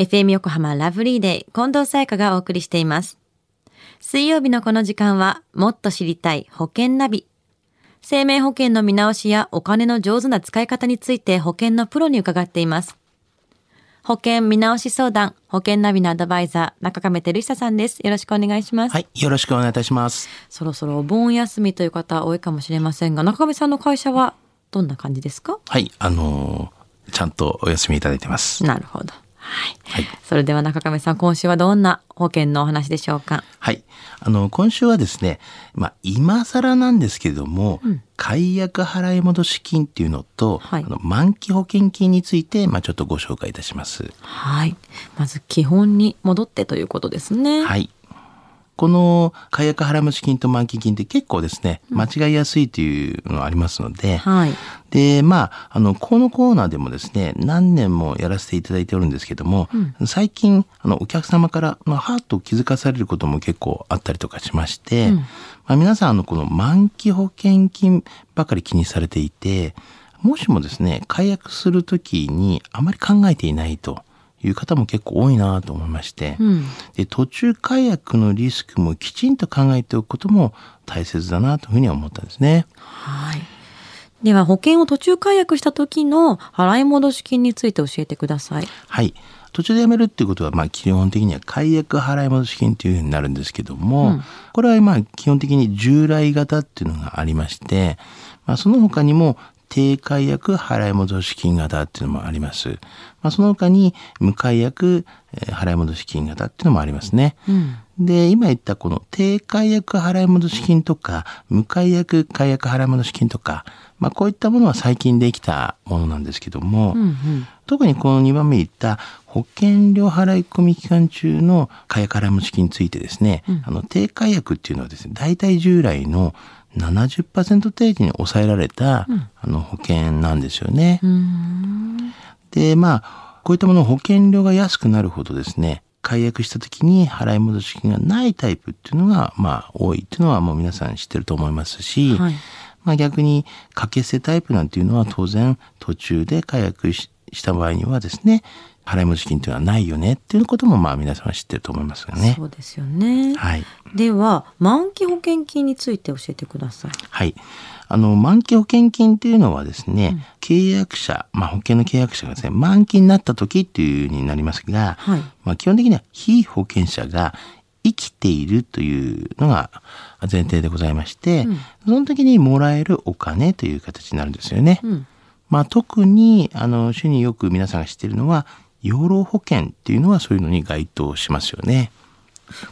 FM 横浜ラブリーデー近藤沙耶香がお送りしています。水曜日のこの時間はもっと知りたい保険ナビ。生命保険の見直しやお金の上手な使い方について保険のプロに伺っています。保険見直し相談、保険ナビのアドバイザー、中亀照久さんです。よろしくお願いします。はい、よろしくお願いいたします。そろそろお盆休みという方多いかもしれませんが、中亀さんの会社はどんな感じですか？はい、あのーちゃんとお休みいただいてます。なるほど。はい。はいそれでは中亀さん、今週はどんな保険のお話でしょうか？はい。あの、今週はですね、まあ、今更なんですけれども、解約払い戻し金っていうのと、はいあの満期保険金について、まあ、ちょっとご紹介いたします。はい。まず基本に戻ってということですね。はい。この解約払い戻し金と満期金って結構ですね、間違いやすいというのがありますので、はい。で、まあ、あの、このコーナーでもですね、何年もやらせていただいておるんですけども、最近、あの、お客様から、まあ、ハートを気づかされることも結構あったりとかしまして、まあ、皆さん、あの、この満期保険金ばかり気にされていて、もしもですね、解約するときにあまり考えていないという方も結構多いなと思いまして、うん。で途中解約のリスクもきちんと考えておくことも大切だなというふうには思ったんですね。はい。では、保険を途中解約した時の払い戻し金について教えてください。はい。途中で辞めるっていうことは、まあ、基本的には解約払い戻し金というふうになるんですけども、これはまあ、基本的に従来型っていうのがありまして、まあ、その他にも、低解約払い戻し金型っていうのもあります。まあ、その他に、無解約えー払い戻し金型っていうのもありますね。うん。で、今言ったこの低解約払い戻し金とか、無解約解約払い戻し金とか、まあこういったものは最近できたものなんですけども、うんうん。特にこの2番目言った保険料払い込み期間中の解約払い戻し金についてですね、あの低解約っていうのはですね、大体従来の70%程度に抑えられた、あの保険なんですよね。で、まあ、こういったもの保険料が安くなるほどですね、解約した時に払い戻し金がないタイプっていうのが、まあ、多いっていうのはもう皆さん知ってると思いますし、はい。まあ逆に掛け捨てタイプなんていうのは当然途中で解約しした場合にはですね、払い戻し金っていうのはないよねっていうこともまあ皆さんは知ってると思いますよねそ。うですよね。はい。では、満期保険金について教えてください。はい。あの、満期保険金っていうのはですね、契約者、まあ保険の契約者がですね、満期になった時っていう風になりますが、はい。まあ基本的には非保険者が生きているというのが前提でございまして、その時にもらえるお金という形になるんですよね。うん。まあ特に、あの、主によく皆さんが知っているのは、養老保険っていうのはそういうのに該当しますよね。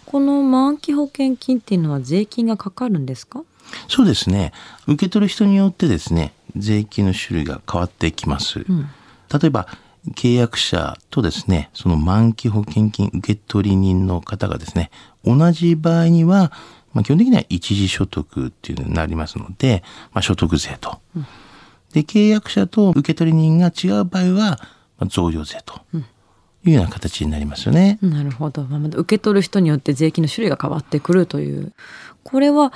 この満期保険金っていうのは税金がかかるんですか？そうですね。受け取る人によってですね、税金の種類が変わってきます。ん例えば、契約者とですね、その満期保険金受取人の方がですね、同じ場合には、まあ、基本的には一時所得っていうのになりますので、まあ、所得税と。で、契約者と受取人が違う場合は、まあ、贈与税というような形になりますよね。なるほど。まあ、受け取る人によって税金の種類が変わってくるという。これは、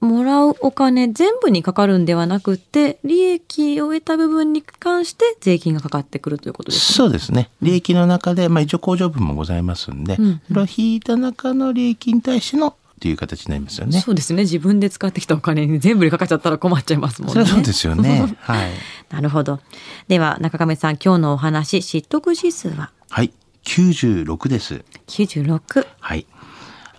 もらうお金全部にかかるんではなくて、利益を得た部分に関して税金がかかってくるということですね。そうですね。利益の中で、まあ一応控除分もございますんで、うんそれを引いた中の利益に対してのという形になりますよね。そうですね。自分で使ってきたお金に全部にかかっちゃったら困っちゃいますもんね。そうですよね。はい。なるほど。では、中亀さん、今日のお話、知得指数は？はい。96です。96。はい。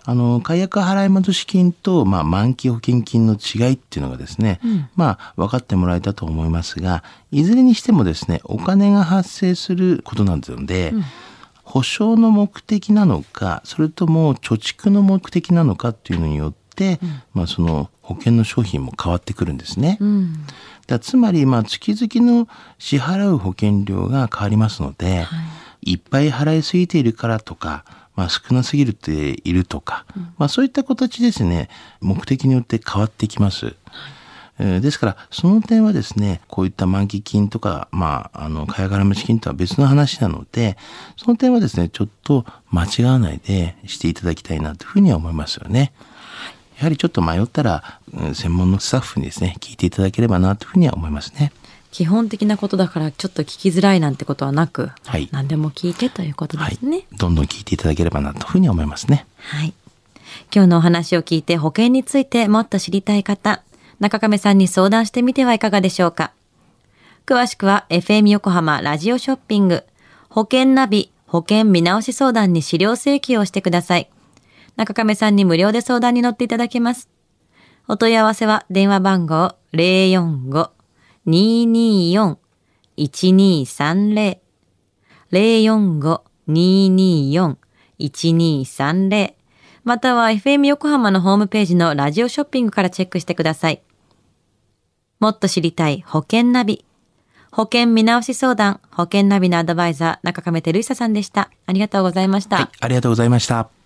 あの、解約払い戻し金と、まあ、満期保険金の違いっていうのがですね、まあ、分かってもらえたと思いますが、いずれにしてもですね、お金が発生することなので、保証の目的なのか、それとも貯蓄の目的なのかっていうのによって、まあ、その保険の商品も変わってくるんですね。うん。だつまり、まあ、月々の支払う保険料が変わりますので、い、っぱい払いすぎているからとか、まあ、少なすぎるっているとか、まあ、そういった形ですね、目的によって変わってきます。えーですから、その点はですね、こういった満期金とか、まあ、あの、買い払い戻し金とは別の話なので、その点はですね、ちょっと間違わないでしていただきたいなというふうには思いますよね。やはりちょっと迷ったら、うん専門のスタッフにですね、聞いていただければなというふうには思いますね。基本的なことだからちょっと聞きづらいなんてことはなく、はい何でも聞いてということですね。どんどん聞いていただければなというふうに思いますね。はい。今日のお話を聞いて保険についてもっと知りたい方、中亀さんに相談してみてはいかがでしょうか。詳しくは FM 横浜ラジオショッピング、保険ナビ、保険見直し相談に資料請求をしてください。中亀さんに無料で相談に乗っていただけます。お問い合わせは電話番号045-224-1230 045-224-1230または FM 横浜のホームページのラジオショッピングからチェックしてください。もっと知りたい保険ナビ。保険見直し相談、保険ナビのアドバイザー、中亀照久さんでした。ありがとうございました。はい、ありがとうございました。